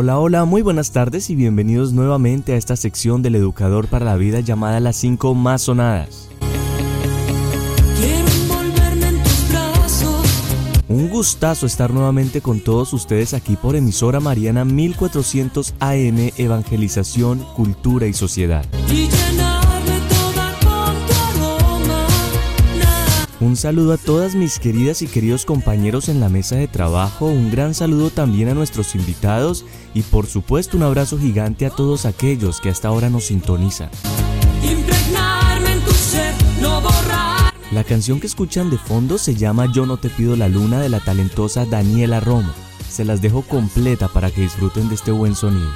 Hola, hola, muy buenas tardes y bienvenidos nuevamente a esta sección del Educador para la Vida llamada Las 5 más sonadas. Un gustazo estar nuevamente con todos ustedes aquí por emisora Mariana 1400 AM Evangelización, Cultura y Sociedad. Un saludo a todas mis queridas y queridos compañeros en la mesa de trabajo, un gran saludo también a nuestros invitados y por supuesto un abrazo gigante a todos aquellos que hasta ahora nos sintonizan. La canción que escuchan de fondo se llama Yo no te pido la luna de la talentosa Daniela Romo. Se las dejo completa para que disfruten de este buen sonido.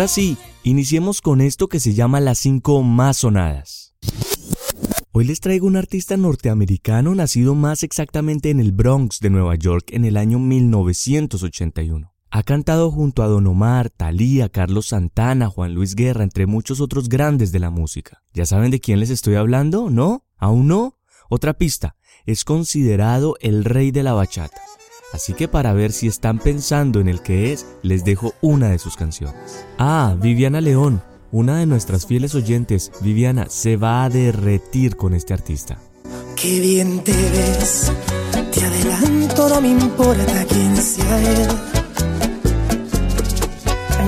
Ahora sí, iniciemos con esto que se llama las 5 más sonadas. Hoy les traigo un artista norteamericano nacido más exactamente en el Bronx de Nueva York en el año 1981. Ha cantado junto a Don Omar, Thalía, Carlos Santana, Juan Luis Guerra, entre muchos otros grandes de la música. ¿Ya saben de quién les estoy hablando? ¿No? ¿Aún no? Otra pista. Es considerado el rey de la bachata. Así que para ver si están pensando en el que es, les dejo una de sus canciones. Ah, Viviana León, una de nuestras fieles oyentes. Viviana se va a derretir con este artista. Qué bien te ves, te adelanto, no me importa quién sea él.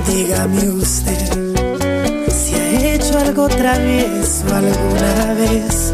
Dígame usted si ha hecho algo travieso alguna vez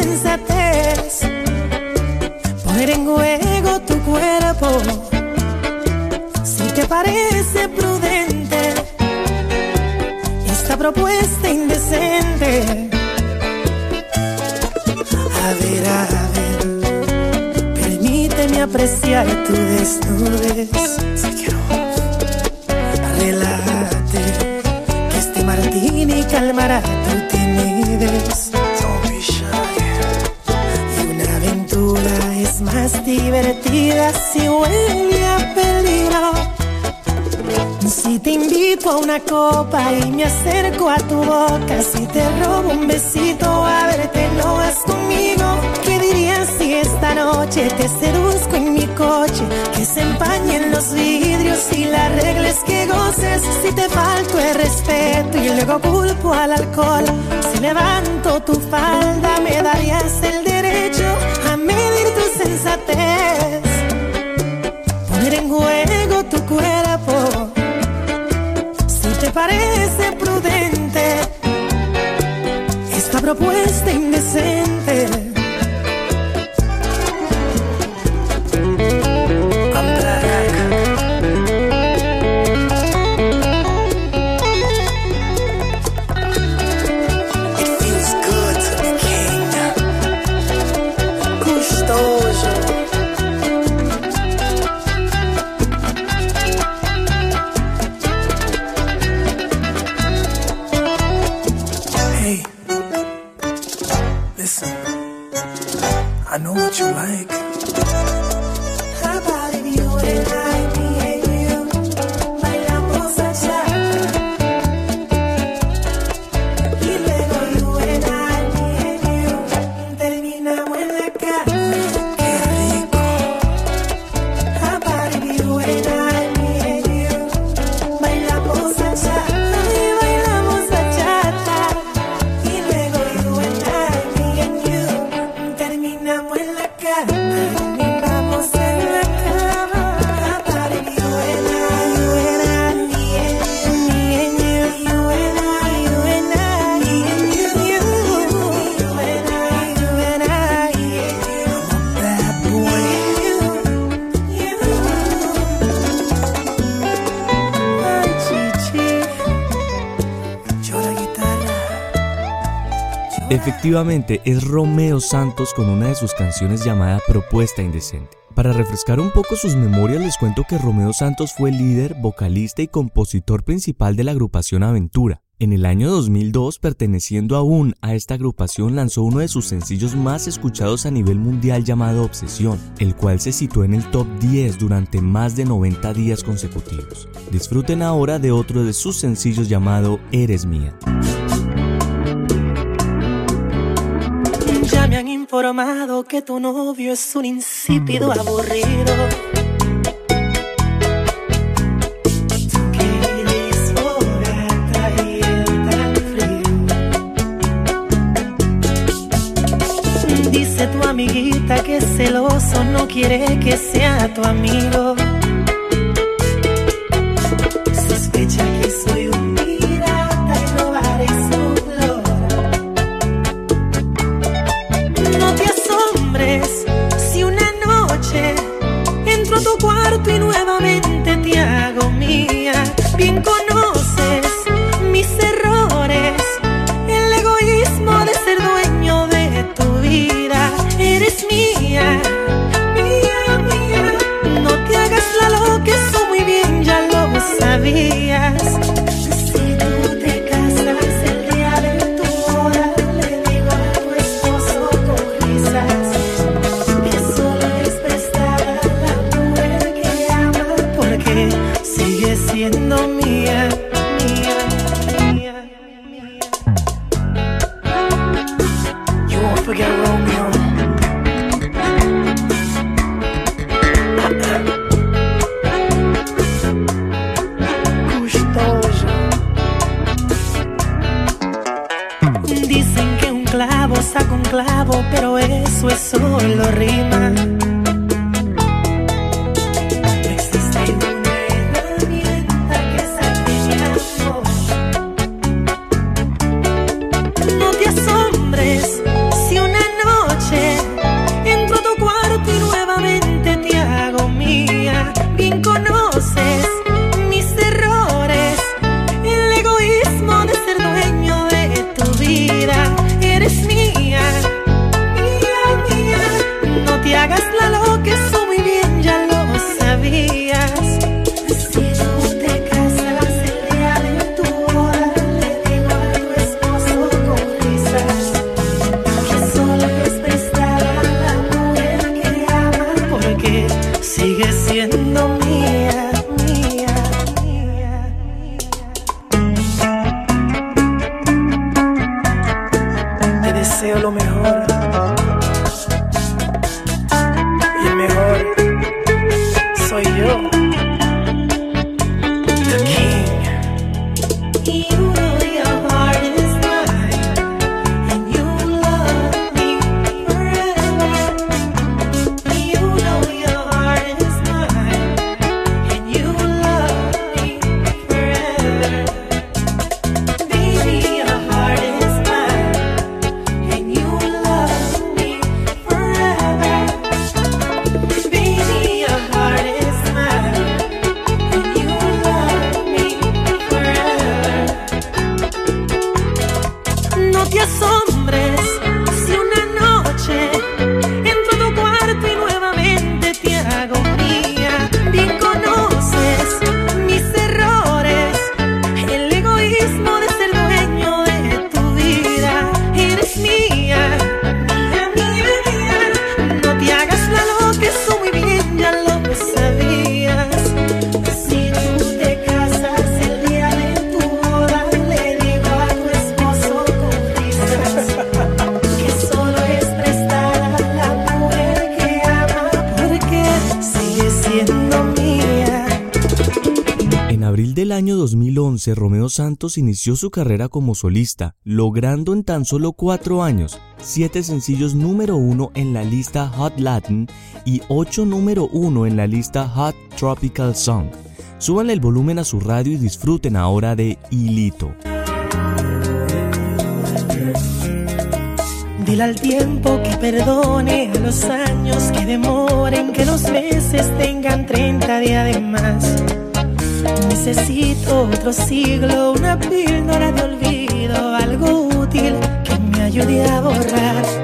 sensatez poner en juego tu cuerpo si te parece prudente esta propuesta indecente. A ver, a ver, permíteme apreciar tu desnudez. Relájate, que este martini calmará tu divertida si huele a peligro. Si te invito a una copa y me acerco a tu boca, si te robo un besito a verte, lo has conmigo. ¿Qué dirías si esta noche te seduzco en mi coche? Que se empañen los vidrios y las reglas que goces. Si te falto el respeto y luego culpo al alcohol, si levanto tu falda, me darías el derecho propuesta indecente. Efectivamente, es Romeo Santos con una de sus canciones llamada Propuesta Indecente. Para refrescar un poco sus memorias les cuento que Romeo Santos fue líder, vocalista y compositor principal de la agrupación Aventura. En el año 2002, perteneciendo aún a esta agrupación, lanzó uno de sus sencillos más escuchados a nivel mundial llamado Obsesión, el cual se situó en el top 10 durante más de 90 días consecutivos. Disfruten ahora de otro de sus sencillos llamado Eres Mía. Informado que tu novio es un insípido aburrido. Tan frío. Dice tu amiguita que es celoso no quiere que sea tu amigo. Lord. 2011, Romeo Santos inició su carrera como solista, logrando en tan solo cuatro años siete sencillos número uno en la lista Hot Latin y ocho número uno en la lista Hot Tropical Song. Súbanle el volumen a su radio y disfruten ahora de Hilito. Dile al tiempo que perdone, a los años que demoren, que los meses tengan 30 días de más. Necesito otro siglo, una píldora de olvido, algo útil que me ayude a borrar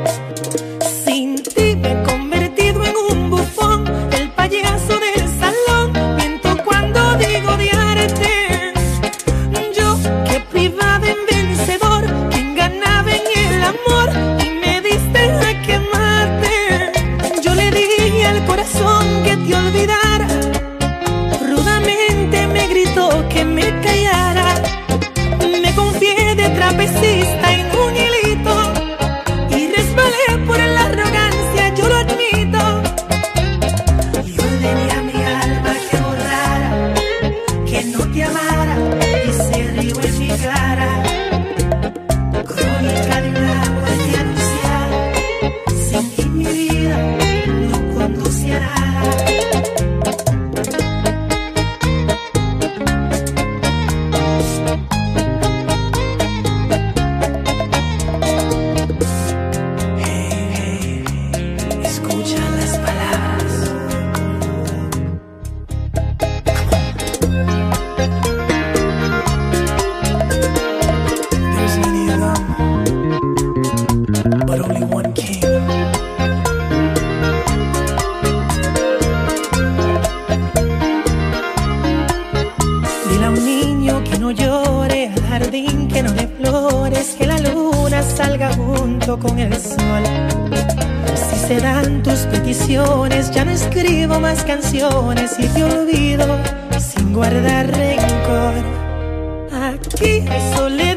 hay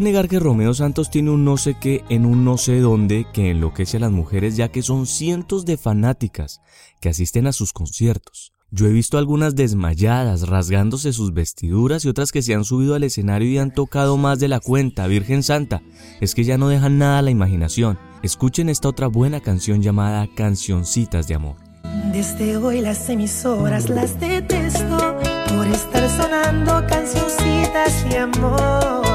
negar que Romeo Santos tiene un no sé qué en un no sé dónde que enloquece a las mujeres ya que son cientos de fanáticas que asisten a sus conciertos. Yo he visto algunas desmayadas, rasgándose sus vestiduras y otras que se han subido al escenario y han tocado más de la cuenta, Virgen Santa. Es que ya no dejan nada a la imaginación. Escuchen esta otra buena canción llamada Cancioncitas de Amor. Desde hoy las emisoras las detesto por estar sonando cancioncitas de amor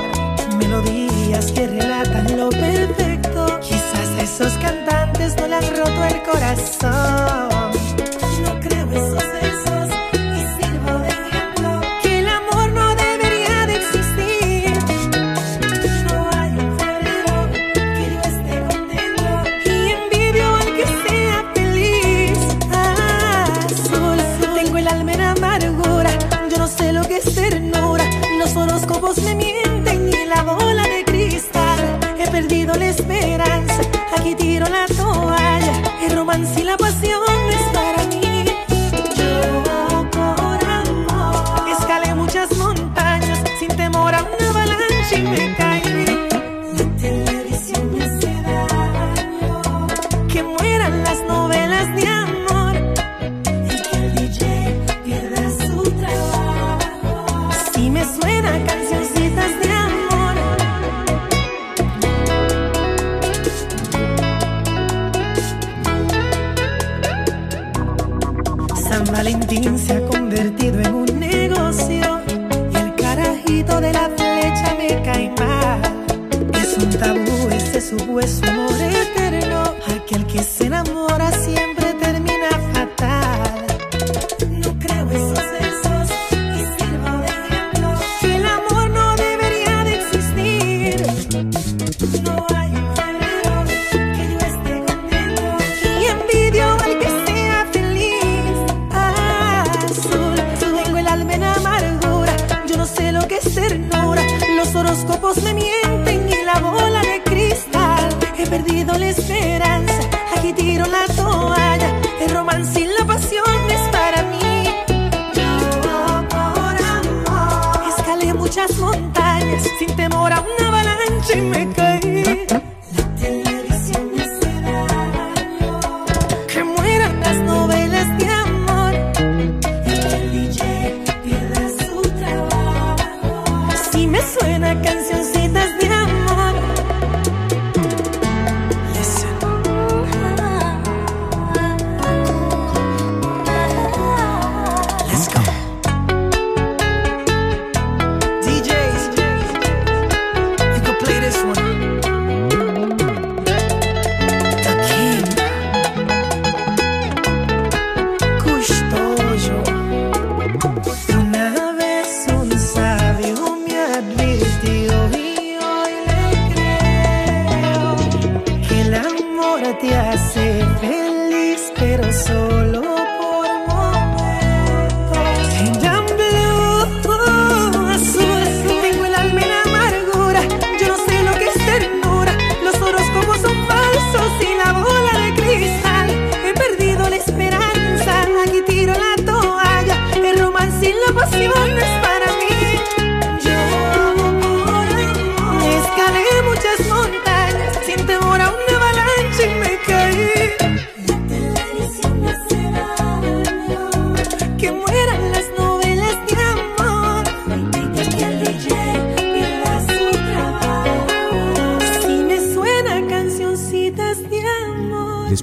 melodías que relatan lo perfecto. Quizás esos cantantes no le han roto el corazón. make me.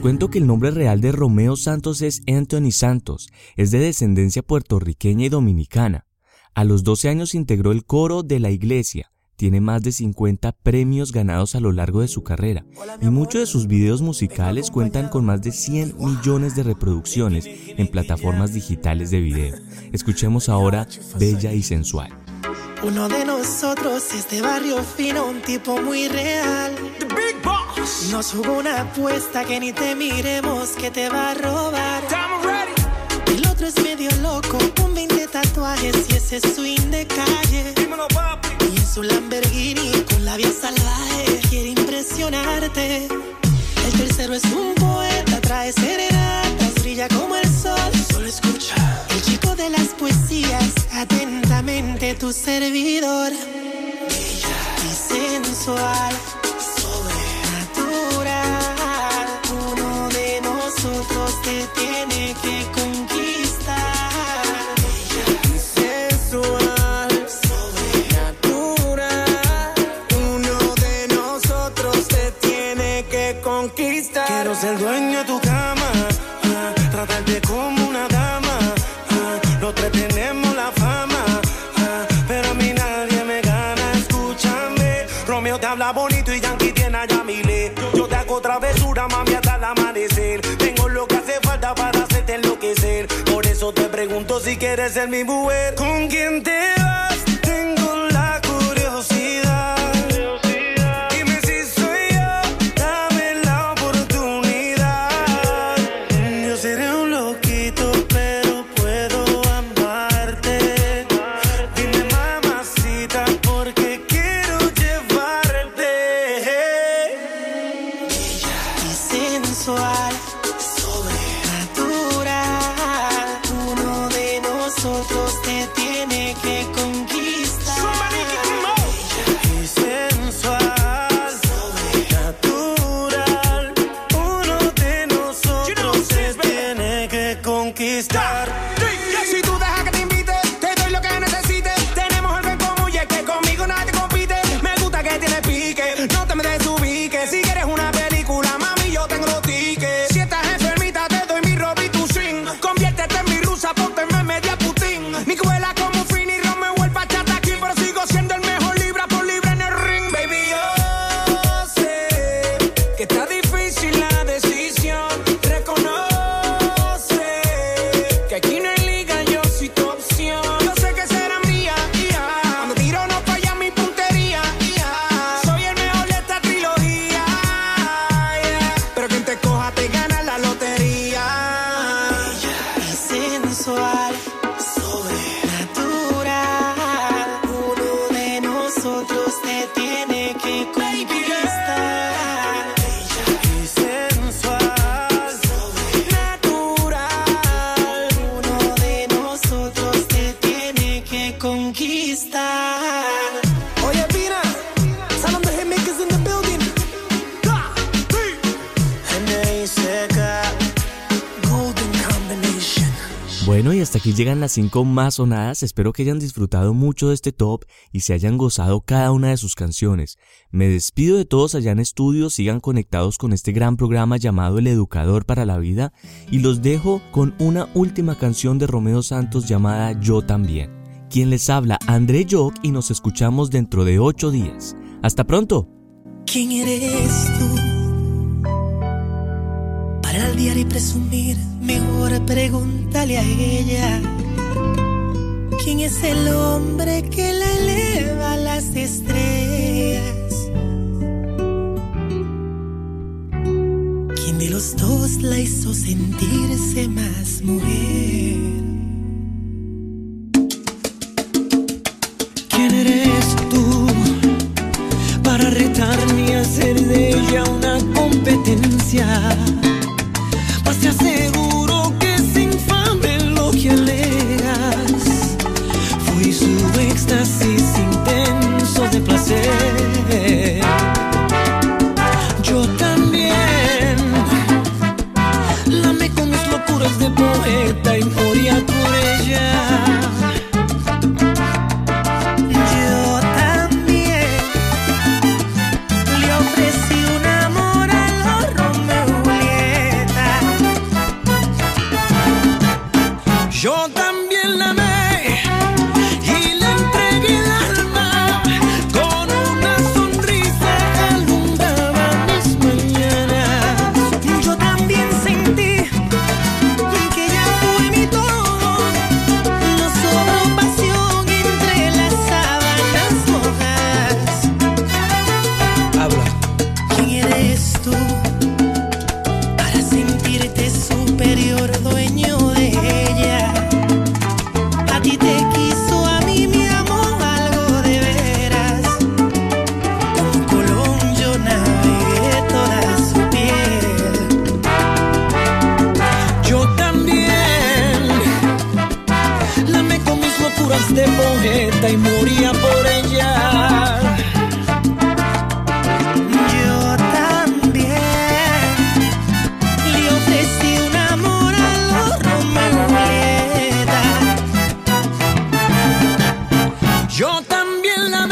cuento que el nombre real de Romeo Santos es Anthony Santos, es de descendencia puertorriqueña y dominicana. A los 12 años integró el coro de la iglesia, tiene más de 50 premios ganados a lo largo de su carrera y muchos de sus videos musicales cuentan con más de 100 millones de reproducciones en plataformas digitales de video. Escuchemos ahora Bella y Sensual. Uno de nosotros es de barrio fino, un tipo muy real. The Big Boss. Nos jugó una apuesta que ni te miremos, que te va a robar. Ready. El otro es medio loco, con 20 tatuajes y ese swing de calle. Dímelo. Y en su Lamborghini con labia salvaje. servidor. Y sensual. Sobrenatural. Uno de nosotros te tiene que cumplir. quieres ser mi mujer, ¿con quién te vas? Bueno, y hasta aquí llegan las 5 más sonadas. Espero que hayan disfrutado mucho de este top y se hayan gozado cada una de sus canciones. Me despido de todos allá en estudio, sigan conectados con este gran programa llamado El Educador para la Vida y los dejo con una última canción de Romeo Santos llamada Yo también. Quien les habla, André Jock y nos escuchamos dentro de 8 días. Hasta pronto. Y presumir, mejor pregúntale a ella. ¿Quién es el hombre que la eleva a las estrellas? ¿Quién de los dos la hizo sentirse más mujer? ¿Quién eres tú? para retarme y hacer de ella una competencia. Éxtasis intenso de placer. love